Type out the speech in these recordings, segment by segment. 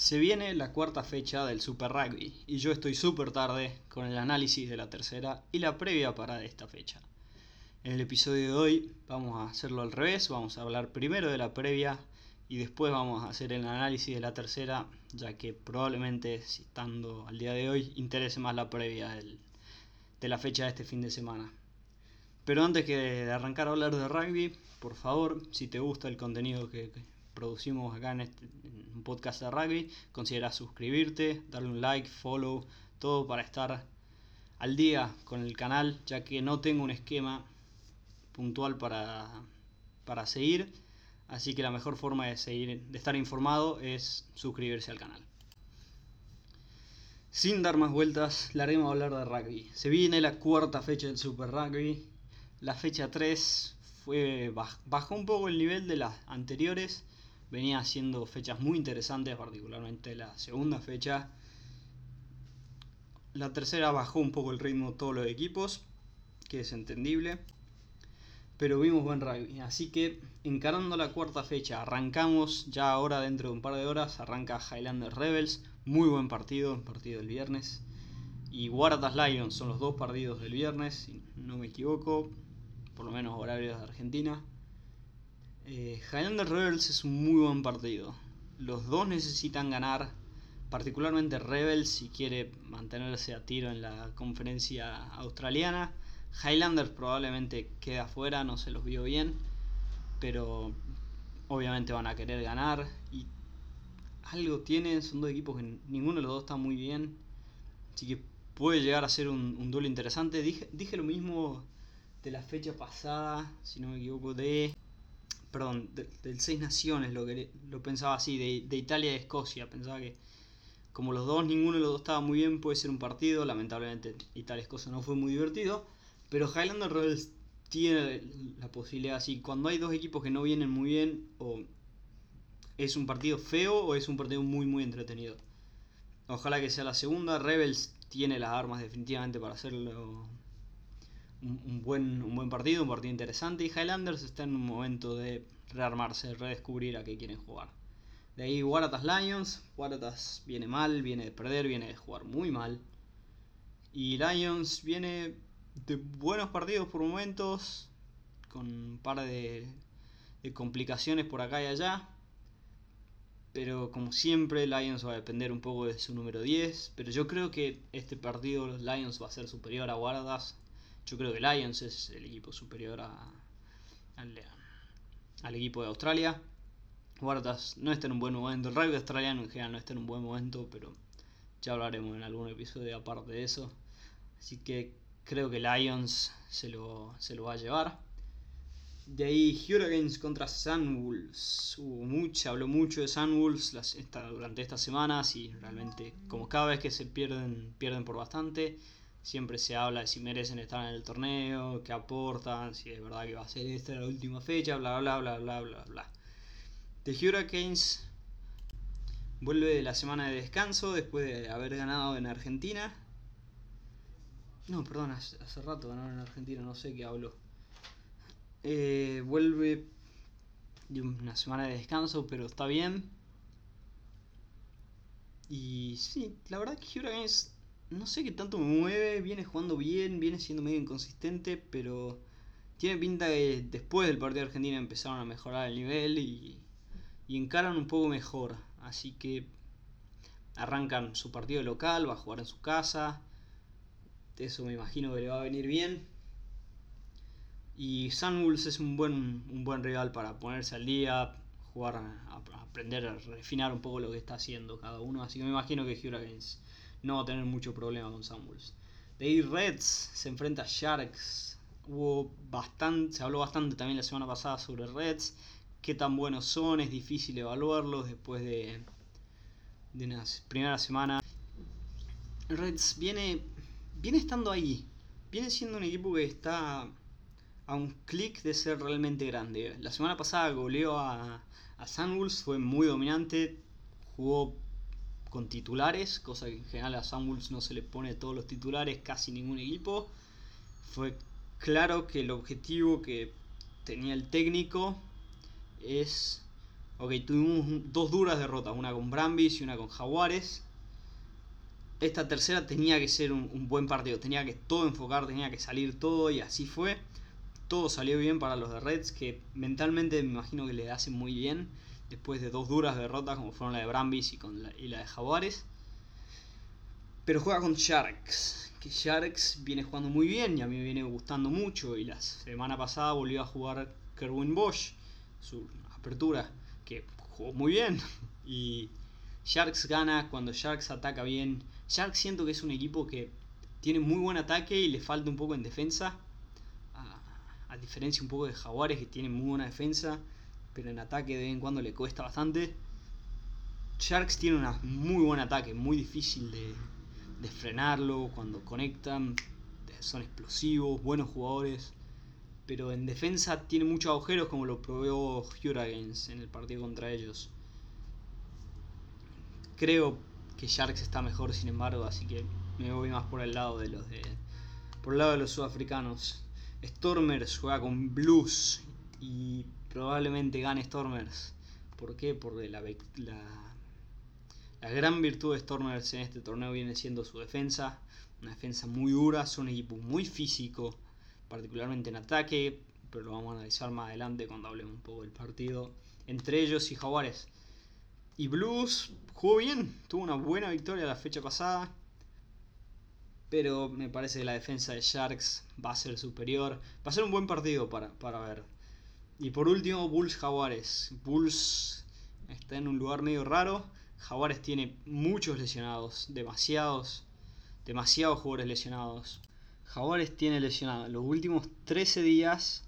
Se viene la cuarta fecha del Super Rugby y yo estoy súper tarde con el análisis de la tercera y la previa para esta fecha. En el episodio de hoy vamos a hacerlo al revés, vamos a hablar primero de la previa y después vamos a hacer el análisis de la tercera, ya que probablemente, estando al día de hoy, interese más la previa de la fecha de este fin de semana. Pero antes que de arrancar a hablar de rugby, por favor, si te gusta el contenido que, producimos acá en, este, un podcast de rugby, considera suscribirte, darle un like, follow, todo para estar al día con el canal, ya que no tengo un esquema puntual para, para seguir. Así que la mejor forma de, seguir, de estar informado es suscribirse al canal. Sin dar más vueltas, larguemos a hablar de rugby. Se viene la cuarta fecha del Super Rugby. La fecha 3 fue, bajó un poco el nivel de las anteriores, venía haciendo fechas muy interesantes, particularmente la segunda fecha. La tercera bajó un poco el ritmo todos los equipos, que es entendible. Pero vimos buen rugby. Así que encarando la cuarta fecha, arrancamos ya ahora dentro de un par de horas. Arranca Highlander Rebels. Muy buen partido, un partido del viernes. Y Waratahs Lions son los dos partidos del viernes, si no me equivoco. Por lo menos horarios de Argentina. Eh, Highlander Rebels es un muy buen partido. Los dos necesitan ganar, particularmente Rebels si quiere mantenerse a tiro en la conferencia australiana. Highlanders probablemente quede afuera, no se los vio bien, pero obviamente van a querer ganar y algo tienen, son dos equipos que ninguno de los dos está muy bien, así que puede llegar a ser un, un duelo interesante. Dije, dije lo mismo de la fecha pasada, si no me equivoco, de perdón, del Seis Naciones, lo, que, lo pensaba así, de, Italia y Escocia. Pensaba que como los dos, ninguno de los dos estaba muy bien, puede ser un partido. Lamentablemente Italia y Escocia no fue muy divertido. Pero Highlander Rebels tiene la posibilidad así. Cuando hay dos equipos que no vienen muy bien, o es un partido feo o es un partido muy muy entretenido. Ojalá que sea la segunda. Rebels tiene las armas definitivamente para hacerlo un, buen, un buen partido, un partido interesante. Y Highlanders está en un momento de rearmarse, redescubrir a qué quieren jugar. De ahí Waratahs Lions. Waratahs viene mal, viene de perder, viene de jugar muy mal. Y Lions viene de buenos partidos por momentos, con un par de, de complicaciones por acá y allá. Pero como siempre, Lions va a depender un poco de su número 10. Pero yo creo que este partido los Lions va a ser superior a Waratahs yo creo que Lions es el equipo superior al, equipo de Australia. Waratahs no está en un buen momento. El rugby australiano en general no está en un buen momento, pero ya hablaremos en algún episodio aparte de eso. Así que creo que Lions se lo, se lo va a llevar. De ahí Hurricanes contra Sunwolves. Hubo mucho, habló mucho de Sunwolves durante estas semanas y realmente como cada vez que se pierden, pierden por bastante. Siempre se habla de si merecen estar en el torneo, qué aportan, si es verdad que va a ser esta la última fecha, bla bla bla bla bla bla. The Hurricanes vuelve de la semana de descanso después de haber ganado en Argentina. No, perdón, hace, rato ganaron en Argentina, no sé qué hablo. Eh, vuelve de una semana de descanso, pero está bien. Y sí, la verdad que Hurricanes no sé qué tanto me mueve, viene jugando bien, viene siendo medio inconsistente, pero tiene pinta que después del partido de Argentina empezaron a mejorar el nivel y, y encaran un poco mejor. Así que arrancan su partido local, va a jugar en su casa. Eso me imagino que le va a venir bien. Y Sunwolves es un buen, un buen rival para ponerse al día, jugar, a, aprender a refinar un poco lo que está haciendo cada uno. Así que me imagino que Hurricanes no va a tener mucho problema con Samuels. De ahí Reds se enfrenta a Sharks. Hubo bastante, se habló bastante también la semana pasada sobre Reds. Qué tan buenos son, es difícil evaluarlos después de, de una primera semana. Reds viene, viene estando ahí. Viene siendo un equipo que está a un clic de ser realmente grande. La semana pasada goleó a, a Sunwolves, fue muy dominante, jugó con titulares, cosa que en general a Samuels no se le pone todos los titulares, casi ningún equipo. Fue claro que el objetivo que tenía el técnico es Ok, tuvimos dos duras derrotas, una con Brambis y una con Jaguares. Esta tercera tenía que ser un, buen partido, tenía que todo enfocar, tenía que salir todo y así fue. Todo salió bien para los de Reds, que mentalmente me imagino que le hacen muy bien después de dos duras derrotas como fueron la de Brambis y, con la, y la de Jaguares. Pero juega con Sharks, que Sharks viene jugando muy bien y a mí me viene gustando mucho. Y la semana pasada volvió a jugar Kerwin Bosch, su apertura, que jugó muy bien. Y Sharks gana cuando Sharks ataca bien. Sharks siento que es un equipo que tiene muy buen ataque y le falta un poco en defensa. A, a diferencia un poco de Jaguares que tienen muy buena defensa pero en ataque de vez en cuando le cuesta bastante. Sharks tiene un muy buen ataque, muy difícil de, frenarlo cuando conectan, son explosivos, buenos jugadores, pero en defensa tiene muchos agujeros como lo probó Hurricanes en el partido contra ellos. Creo que Sharks está mejor, sin embargo, así que me voy más por el lado de los de por el lado de los sudafricanos. Stormers juega con Blues y probablemente gane Stormers. ¿Por qué? Porque la, la, gran virtud de Stormers en este torneo viene siendo su defensa. Una defensa muy dura, son un equipo muy físico, particularmente en ataque, pero lo vamos a analizar más adelante cuando hablemos un poco del partido entre ellos y Jaguares. Y Blues jugó bien, tuvo una buena victoria la fecha pasada, pero me parece que la defensa de Sharks va a ser superior. Va a ser un buen partido para, para ver. Y por último, Bulls Jaguares. Bulls está en un lugar medio raro. Jaguares tiene muchos lesionados, demasiados, demasiados jugadores lesionados. Jaguares tiene lesionados los últimos 13 días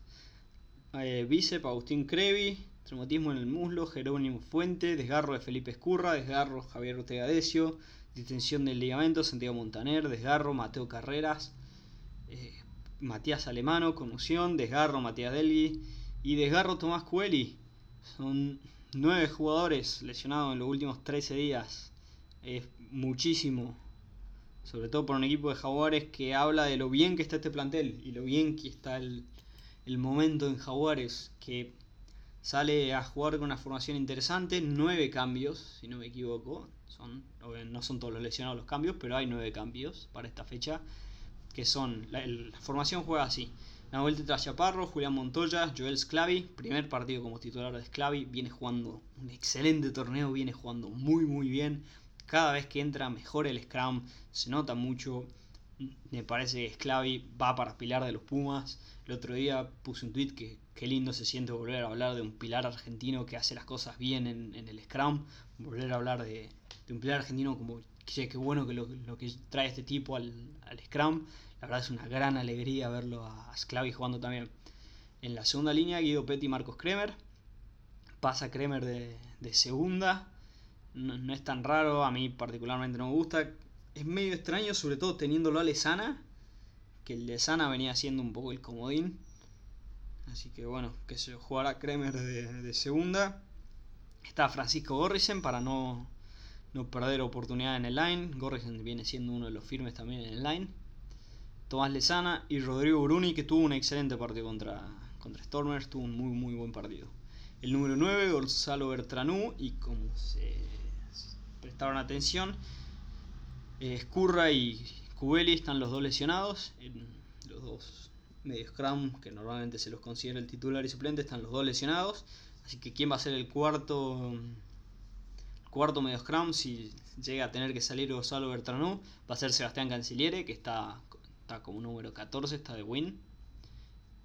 eh, bíceps Agustín Crevi, traumatismo en el muslo, Jerónimo Fuente, desgarro de Felipe Escurra, desgarro Javier Ortega Decio, distensión del ligamento Santiago Montaner, desgarro Mateo Carreras, eh, Matías Alemano, conmoción, desgarro Matías Delgui y desgarro Tomás Cueli. Son nueve jugadores lesionados en los últimos 13 días. Es muchísimo. Sobre todo por un equipo de Jaguares que habla de lo bien que está este plantel y lo bien que está el, momento en Jaguares. Que sale a jugar con una formación interesante. Nueve cambios, si no me equivoco. Son, no son todos los lesionados los cambios, pero hay nueve cambios para esta fecha. Que son, la formación juega así. Nahuel tras Chaparro, Julián Montoya, Joel Sclavi, primer partido como titular de Sclavi, viene jugando un excelente torneo, viene jugando muy muy bien. Cada vez que entra mejor el Scrum, se nota mucho. Me parece que Sclavi va para pilar de los Pumas. El otro día puse un tweet que qué lindo se siente volver a hablar de un pilar argentino que hace las cosas bien en, el Scrum. Volver a hablar de, un pilar argentino como que qué bueno que lo, que trae este tipo al, al Scrum. La verdad es una gran alegría verlo a Sclavi jugando también. En la segunda línea, Guido Petti y Marcos Kremer. Pasa Kremer de, segunda. No, es tan raro, a mí particularmente no me gusta. Es medio extraño, sobre todo teniéndolo a Lesana. Que el Lesana venía siendo un poco el comodín. Así que bueno, que se jugará Kremer de, segunda. Está Francisco Gorrisen para no, no perder oportunidad en el line. Gorrisen viene siendo uno de los firmes también en el line. Tomás Lezana y Rodrigo Bruni, que tuvo un excelente partido contra, contra Stormers, tuvo un muy muy buen partido. El número 9, Gonzalo Bertranú, y como se prestaron atención, eh, Escurra y Cubeli están los dos lesionados, los dos medios scrum, que normalmente se los considera el titular y suplente, están los dos lesionados. Así que quién va a ser el cuarto cuarto medio scrum si llega a tener que salir Gonzalo Bertranú va a ser Sebastián Canciliere, que está como número 14, está de Win.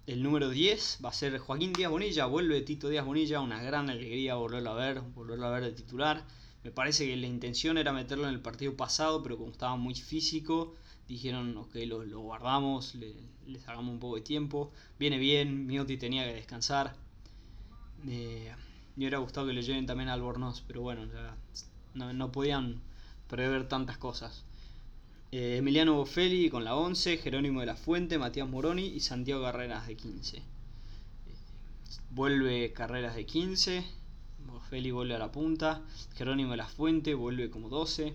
El número 10 va a ser Joaquín Díaz Bonilla, vuelve Tito Díaz Bonilla, una gran alegría volverlo a ver, volverlo a ver de titular. Me parece que la intención era meterlo en el partido pasado, pero como estaba muy físico, dijeron, ok, lo, lo guardamos, le, les hagamos un poco de tiempo. Viene bien, Miotti tenía que descansar. me hubiera gustado que le lleven también a Albornoz, pero bueno, ya no, no podían prever tantas cosas. Eh, Emiliano Boffelli con la 11, Jerónimo de la Fuente, Matías Moroni y Santiago Carreras de 15. Eh, vuelve Carreras de 15, Boffelli vuelve a la punta, Jerónimo de la Fuente vuelve como 12.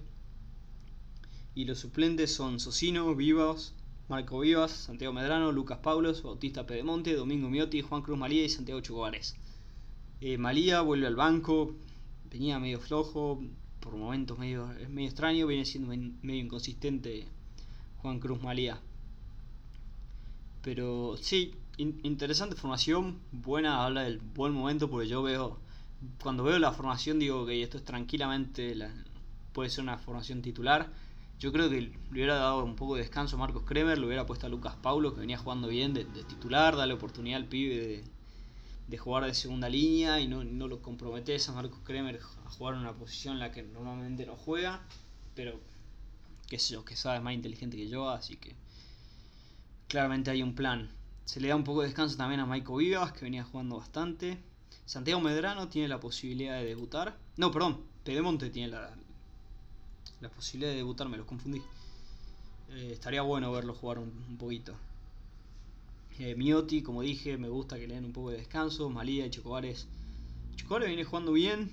Y los suplentes son Socino, Vivas, Marco Vivas, Santiago Medrano, Lucas Paulos, Bautista Pedemonte, Domingo Miotti, Juan Cruz María y Santiago Chugovares. Eh, Malía vuelve al banco, venía medio flojo, por momentos medio, es medio extraño, viene siendo medio inconsistente Juan Cruz Malía. Pero sí, interesante formación, buena, habla del buen momento porque yo veo, cuando veo la formación digo que esto es tranquilamente, puede ser una formación titular. Yo creo que le hubiera dado un poco de descanso a Marcos Kremer, le hubiera puesto a Lucas Paulo que venía jugando bien de, titular, darle oportunidad al pibe de, jugar de segunda línea y no, no lo comprometes a Marcos Kremer a jugar en una posición en la que normalmente no juega, pero que sé yo, que sabe más inteligente que yo, así que claramente hay un plan. Se le da un poco de descanso también a Maiko Vivas, que venía jugando bastante. Santiago Medrano tiene la posibilidad de debutar. No, perdón, Pedemonte tiene la, la posibilidad de debutar, me los confundí. Eh, estaría bueno verlo jugar un, poquito. Eh, Miotti, como dije, me gusta que le den un poco de descanso. Malía y Chocobares. Chocobares viene jugando bien.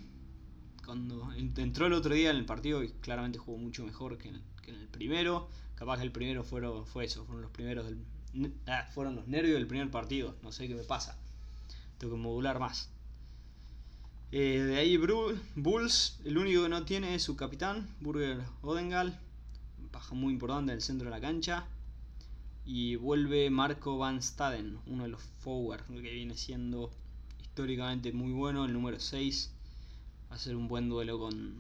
Cuando entró el otro día en el partido, y claramente jugó mucho mejor que en, el primero. Capaz que el primero fueron, fue eso, fueron los primeros del, ah, fueron los nervios del primer partido. No sé qué me pasa. Tengo que modular más. Eh, de ahí Bulls, el único que no tiene es su capitán, Burger Odengal. Baja muy importante en el centro de la cancha. Y vuelve Marco Van Staden, uno de los forward, que viene siendo históricamente muy bueno, el número 6. Va a ser un buen duelo con.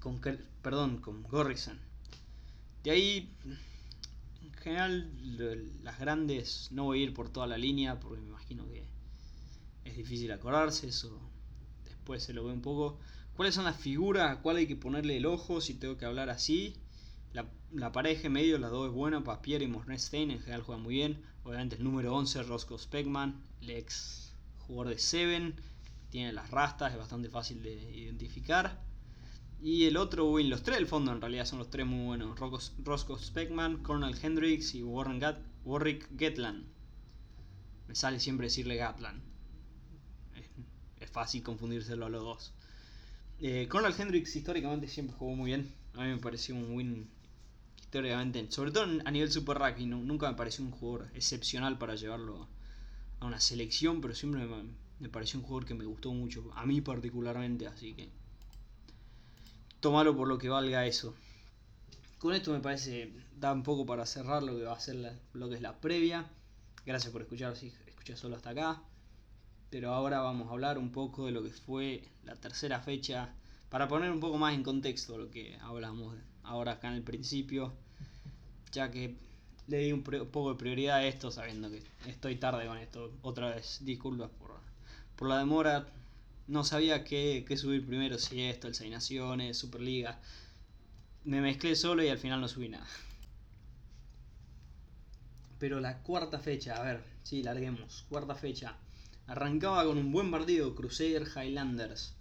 con perdón, con Gorrison. De ahí, en general, las grandes no voy a ir por toda la línea porque me imagino que es difícil acordarse, eso después se lo ve un poco. ¿Cuáles son las figuras? ¿A cuál hay que ponerle el ojo si tengo que hablar así? La, pareja en medio, las dos es buena, Papier y Mornestein en general juegan muy bien. Obviamente el número 11, Roscoe Speckman, el ex jugador de Seven, tiene las rastas, es bastante fácil de identificar. Y el otro win, los tres del fondo en realidad son los tres muy buenos. Roscoe Speckman, Colonel Hendricks y Warren Warwick Gatland. Me sale siempre decirle Gatland es fácil confundírselo a los dos. Eh, Colonel Hendricks históricamente siempre jugó muy bien. A mí me pareció un win históricamente, sobre todo a nivel Super Rugby, nunca me pareció un jugador excepcional para llevarlo a una selección, pero siempre me, pareció un jugador que me gustó mucho, a mí particularmente, así que tomalo por lo que valga eso. Con esto me parece, da un poco para cerrar lo que va a ser lo que es la previa. Gracias por escuchar, si escuchas solo hasta acá pero ahora vamos a hablar un poco de lo que fue la tercera fecha, para poner un poco más en contexto lo que hablamos ahora acá en el principio, ya que le di un, poco de prioridad a esto sabiendo que estoy tarde con esto. Otra vez, disculpas por, por la demora. No sabía qué, qué, subir primero, si esto, el Seis Naciones, Superliga. Me mezclé solo y al final no subí nada. Pero la cuarta fecha, a ver, sí, larguemos. Cuarta fecha. Arrancaba con un buen partido, Crusader Highlanders.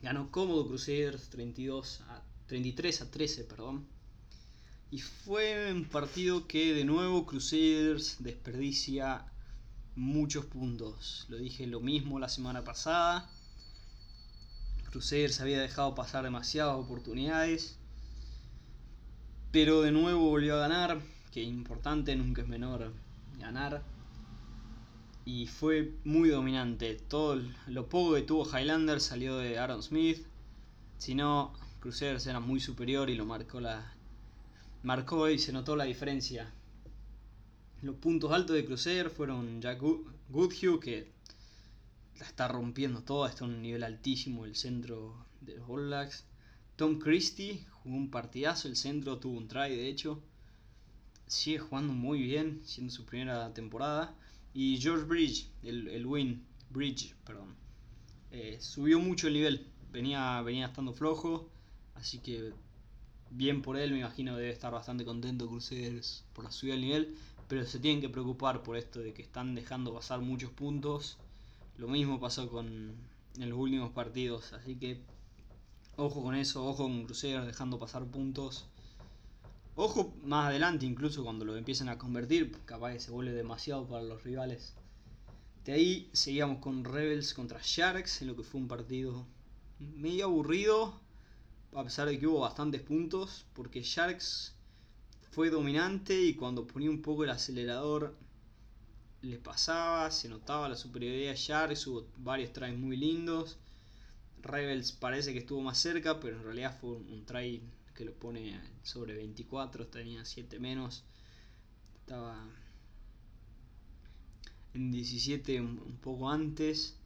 Ganó cómodo Crusaders 32 a, 33 a 13, perdón. Y fue un partido que de nuevo Crusaders desperdicia muchos puntos. Lo dije lo mismo la semana pasada. Crusaders había dejado pasar demasiadas oportunidades. Pero de nuevo volvió a ganar. Que importante, nunca es menor ganar y fue muy dominante. Todo lo poco que tuvo Highlander salió de Aaron Smith. Si no, Crusaders era muy superior y lo marcó la marcó y se notó la diferencia. Los puntos altos de Crusader fueron Jack Goodhue que la está rompiendo toda, está a un nivel altísimo el centro de los All. Tom Christie jugó un partidazo, el centro tuvo un try de hecho. Sigue jugando muy bien, siendo su primera temporada. Y George Bridge, el, win, Bridge, perdón, eh, subió mucho el nivel. Venía, venía estando flojo, así que bien por él, me imagino debe estar bastante contento Crusaders por la subida del nivel, pero se tienen que preocupar por esto de que están dejando pasar muchos puntos. Lo mismo pasó con en los últimos partidos, así que ojo con eso, ojo con Crusaders dejando pasar puntos. Ojo más adelante, incluso cuando lo empiecen a convertir, capaz que se vuelve demasiado para los rivales. De ahí seguíamos con Rebels contra Sharks, en lo que fue un partido medio aburrido, a pesar de que hubo bastantes puntos, porque Sharks fue dominante y cuando ponía un poco el acelerador le pasaba, se notaba la superioridad de Sharks, hubo varios tries muy lindos. Rebels parece que estuvo más cerca, pero en realidad fue un, try que lo pone sobre 24, tenía 7 menos. Estaba en 17 un, poco antes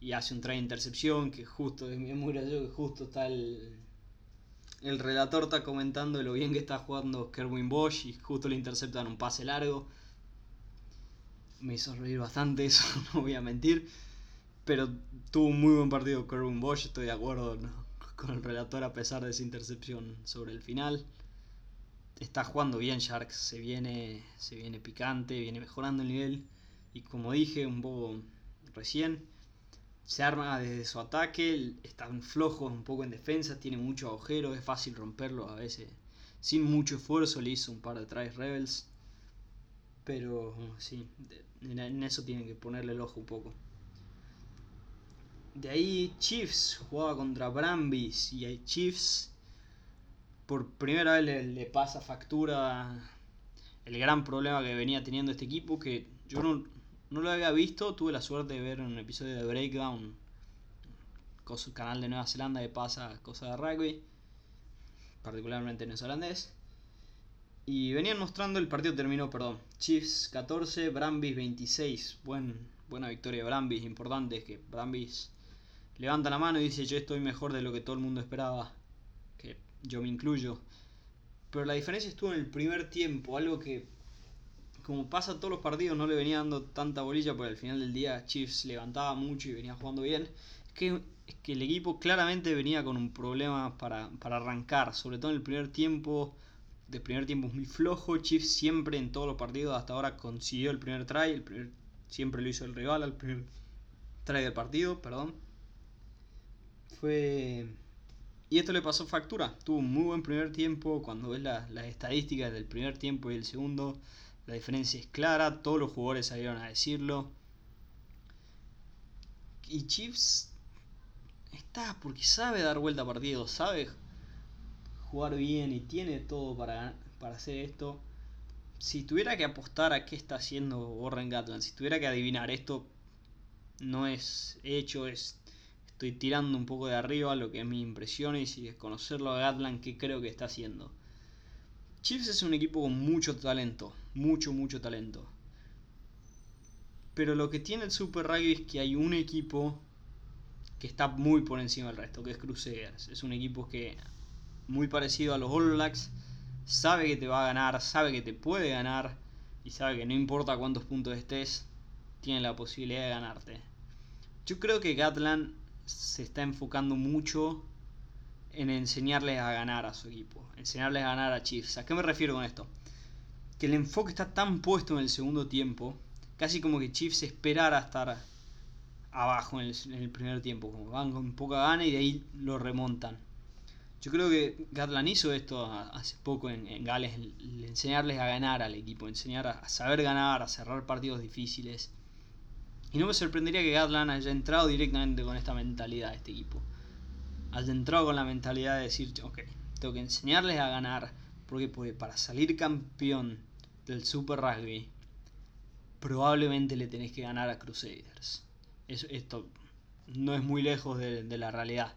y hace un try de intercepción que justo, es muy gracioso que justo está el, el relator está comentando lo bien que está jugando Kerwin Bosch y justo le interceptan un pase largo. Me hizo reír bastante eso, no voy a mentir. Pero tuvo un muy buen partido Kerwin Bosch, estoy de acuerdo con el relator a pesar de esa intercepción sobre el final. Está jugando bien Sharks, se viene, se viene picante, viene mejorando el nivel. Y como dije un poco recién, se arma desde su ataque, están flojos un poco en defensa, tiene muchos agujeros, es fácil romperlo a veces. Sin mucho esfuerzo le hizo un par de tries Rebels. Pero sí, en eso tienen que ponerle el ojo un poco. De ahí Chiefs jugaba contra Brambis y hay Chiefs por primera vez le, le, pasa factura el gran problema que venía teniendo este equipo que yo no, no lo había visto, tuve la suerte de ver un episodio de Breakdown, canal de Nueva Zelanda que pasa cosas de rugby, particularmente neozelandés. Y venían mostrando el partido terminó, perdón. Chiefs 14, Brambis 26. Buen, buena victoria de Brambis, importante es que Brambis levanta la mano y dice yo estoy mejor de lo que todo el mundo esperaba. Que yo me incluyo. Pero la diferencia estuvo en el primer tiempo, algo que como pasa todos los partidos, no le venía dando tanta bolilla, porque al final del día Chiefs levantaba mucho y venía jugando bien. Es que, es que el equipo claramente venía con un problema para, arrancar, sobre todo en el primer tiempo. De primer tiempo es muy flojo. Chiefs siempre en todos los partidos hasta ahora consiguió el primer try. El primer, siempre lo hizo el rival al primer try del partido, perdón. Fue. Y esto le pasó factura. Tuvo un muy buen primer tiempo. Cuando ves las estadísticas del primer tiempo y el segundo, la diferencia es clara, todos los jugadores salieron a decirlo. Y Chiefs está porque sabe dar vuelta a partidos, sabe jugar bien y tiene todo para, para hacer esto. Si tuviera que apostar a qué está haciendo Warren Gatland, si tuviera que adivinar esto, no es hecho, es estoy tirando un poco de arriba lo que es mi impresión y si desconocerlo a Gatland, qué creo que está haciendo. Chiefs es un equipo con mucho talento, mucho, mucho talento. Pero lo que tiene el Super Rugby es que hay un equipo que está muy por encima del resto, que es Crusaders. Es un equipo que, muy parecido a los All Blacks, sabe que te va a ganar, sabe que te puede ganar y sabe que no importa cuántos puntos estés, tiene la posibilidad de ganarte. Yo creo que Gatland se está enfocando mucho en enseñarles a ganar a su equipo, enseñarles a ganar a Chiefs. ¿A qué me refiero con esto? Que el enfoque está tan puesto en el segundo tiempo, casi como que Chiefs esperara estar abajo en el, primer tiempo, como van con poca gana y de ahí lo remontan. Yo creo que Gatland hizo esto hace poco en, Gales, enseñarles a ganar al equipo, enseñar a, saber ganar, a cerrar partidos difíciles. Y no me sorprendería que Gatland haya entrado directamente con esta mentalidad de este equipo has entrado con la mentalidad de decir, ok, tengo que enseñarles a ganar, porque para salir campeón del Super Rugby, probablemente le tenés que ganar a Crusaders. esto no es muy lejos de, la realidad.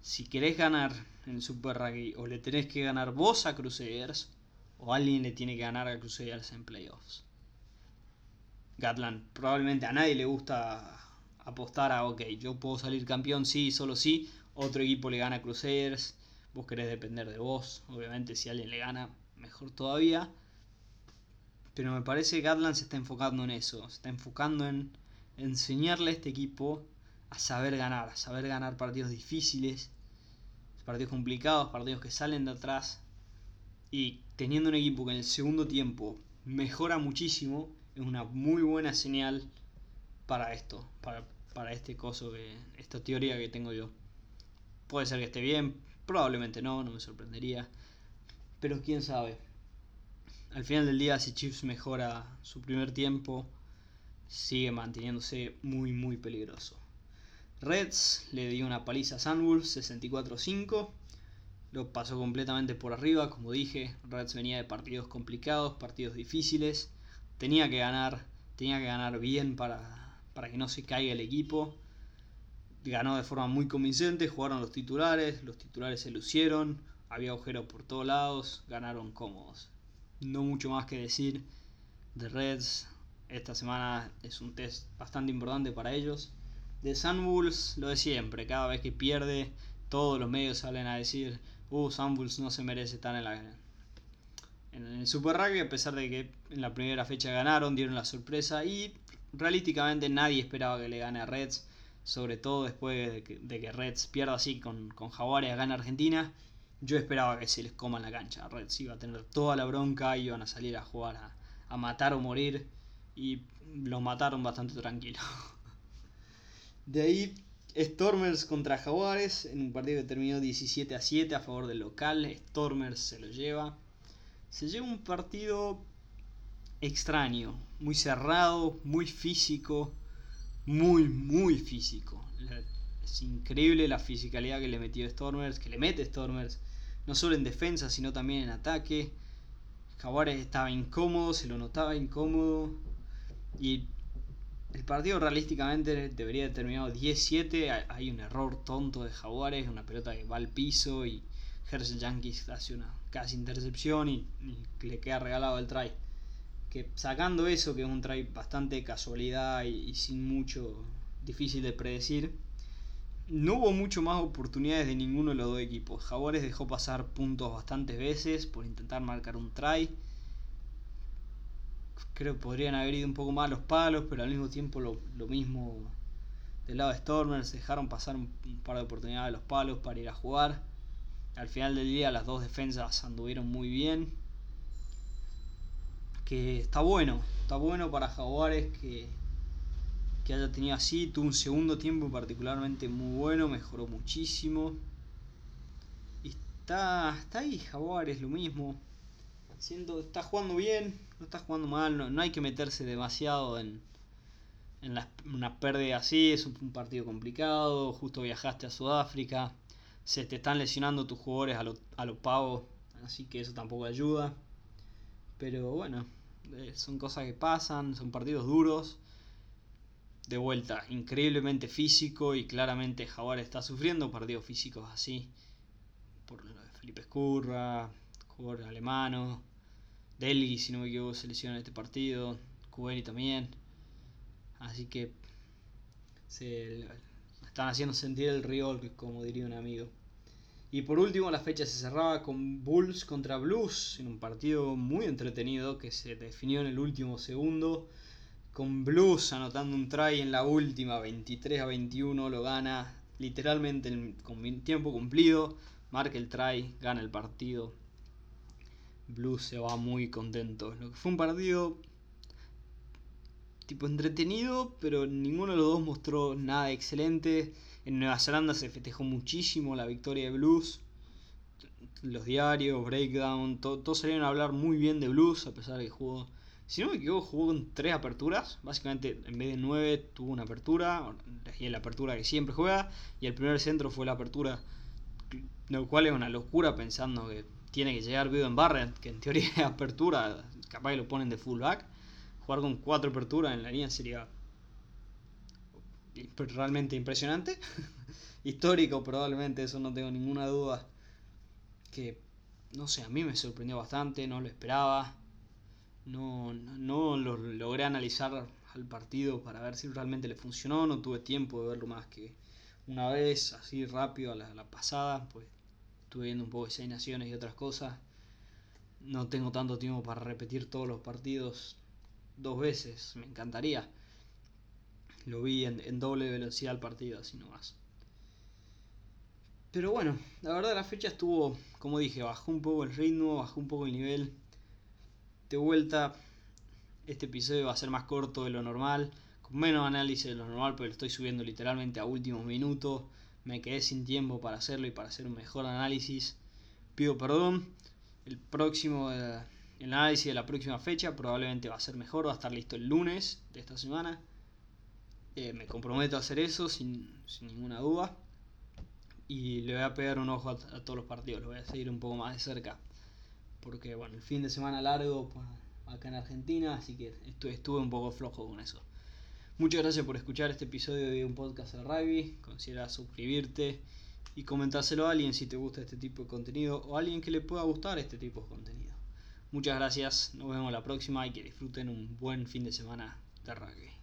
Si querés ganar en Super Rugby, o le tenés que ganar vos a Crusaders, o alguien le tiene que ganar a Crusaders en playoffs. Gatland, probablemente a nadie le gusta apostar a, ok, yo puedo salir campeón, sí, solo sí, otro equipo le gana a Crusaders, vos querés depender de vos, obviamente si alguien le gana, mejor todavía. Pero me parece que Gatland se está enfocando en eso, se está enfocando en enseñarle a este equipo a saber ganar, a saber ganar partidos difíciles, partidos complicados, partidos que salen de atrás. Y teniendo un equipo que en el segundo tiempo mejora muchísimo, es una muy buena señal para esto, para, para este coso, que, esta teoría que tengo yo. Puede ser que esté bien, probablemente no, no me sorprendería. Pero quién sabe. Al final del día, si Chiefs mejora su primer tiempo, sigue manteniéndose muy, muy peligroso. Reds le dio una paliza a Sunwolf 64-5. Lo pasó completamente por arriba, como dije. Reds venía de partidos complicados, partidos difíciles. Tenía que ganar. tenía que ganar bien para, para que no se caiga el equipo. Ganó de forma muy convincente, jugaron los titulares, los titulares se lucieron, había agujeros por todos lados, ganaron cómodos. No mucho más que decir de Reds. Esta semana es un test bastante importante para ellos. De Sun Bulls, lo de siempre, cada vez que pierde, todos los medios salen a decir, uh, Sun Bulls no se merece estar en la, en el Super Rugby, a pesar de que en la primera fecha ganaron, dieron la sorpresa y realísticamente nadie esperaba que le gane a Reds, sobre todo después de que, Reds pierda así con, con Jaguares, gana Argentina. Yo esperaba que se les coma en la cancha. Reds iba a tener toda la bronca, iban a salir a jugar a, a matar o morir y los mataron bastante tranquilo. De ahí Stormers contra Jaguares en un partido que terminó 17 a 7 a favor del local. Stormers se lo lleva se lleva un partido extraño, muy cerrado, muy físico, muy, muy físico. Es increíble la fisicalidad que le metió Stormers, que le mete Stormers, no solo en defensa, sino también en ataque. Jaguares estaba incómodo, se lo notaba incómodo. Y el partido realísticamente debería haber terminado 10-7. Hay un error tonto de Jaguares, una pelota que va al piso y Herschel Yankees hace una casi intercepción y, le queda regalado el try. Que sacando eso, que es un try bastante casualidad y, sin mucho difícil de predecir, no hubo mucho más oportunidades de ninguno de los dos equipos. Jaguares dejó pasar puntos bastantes veces por intentar marcar un try. Creo que podrían haber ido un poco más los palos, pero al mismo tiempo lo, mismo del lado de Stormers. Dejaron pasar un, un par de oportunidades de los palos para ir a jugar. Al final del día las dos defensas anduvieron muy bien. Que está bueno, está bueno para Jaguares que, que haya tenido así. Tuvo un segundo tiempo particularmente muy bueno, mejoró muchísimo. Y está, está ahí Jaguares, lo mismo. Siento, está jugando bien, no está jugando mal, no, hay que meterse demasiado en, en una pérdida así, es un partido complicado, justo viajaste a Sudáfrica se te están lesionando tus jugadores a los a lo pavos, así que eso tampoco ayuda. Pero bueno, eh, son cosas que pasan, son partidos duros. De vuelta, increíblemente físico y claramente Jaguar está sufriendo partidos físicos así. Por lo de Felipe Escurra, jugador alemano, Delgui, si no me equivoco, se lesiona en este partido, Cuberi también. Así que se están haciendo sentir el riol, como diría un amigo. Y por último, la fecha se cerraba con Bulls contra Blues, en un partido muy entretenido que se definió en el último segundo. Con Blues anotando un try en la última, 23 a 21, lo gana literalmente con tiempo cumplido. Marca el try, gana el partido. Blues se va muy contento. Lo que fue un partido tipo entretenido, pero ninguno de los dos mostró nada excelente. En Nueva Zelanda se festejó muchísimo la victoria de Blues. Los diarios, Breakdown, todos salieron a hablar muy bien de Blues, a pesar de que jugó, si no me equivoco, jugó con tres aperturas. Básicamente, en vez de nueve, tuvo una apertura, y la apertura que siempre juega, y el primer centro fue la apertura, lo cual es una locura pensando que tiene que llegar en Barrett, que en teoría es apertura, capaz que lo ponen de fullback jugar con cuatro aperturas en la línea sería realmente impresionante. Histórico probablemente, eso no tengo ninguna duda. Que, no sé, a mí me sorprendió bastante, no lo esperaba. No, no, lo logré analizar al partido para ver si realmente le funcionó. No tuve tiempo de verlo más que una vez, así rápido a la, la pasada. Pues estuve viendo un poco de seis naciones y otras cosas. No tengo tanto tiempo para repetir todos los partidos dos veces, me encantaría. Lo vi en, doble velocidad al partido, así nomás. Pero bueno, la verdad la fecha estuvo, como dije, bajó un poco el ritmo, bajó un poco el nivel. De vuelta, este episodio va a ser más corto de lo normal, con menos análisis de lo normal, pero lo estoy subiendo literalmente a último minuto. Me quedé sin tiempo para hacerlo y para hacer un mejor análisis. Pido perdón. El próximo... Eh, el análisis de la próxima fecha probablemente va a ser mejor, va a estar listo el lunes de esta semana. Eh, me comprometo a hacer eso sin, ninguna duda. Y le voy a pegar un ojo a, todos los partidos, lo voy a seguir un poco más de cerca. Porque bueno, el fin de semana largo acá en Argentina, así que estuve, estuve un poco flojo con eso. Muchas gracias por escuchar este episodio de un podcast de rugby. Considera suscribirte y comentárselo a alguien si te gusta este tipo de contenido o a alguien que le pueda gustar este tipo de contenido. Muchas gracias, nos vemos la próxima y que disfruten un buen fin de semana de rugby.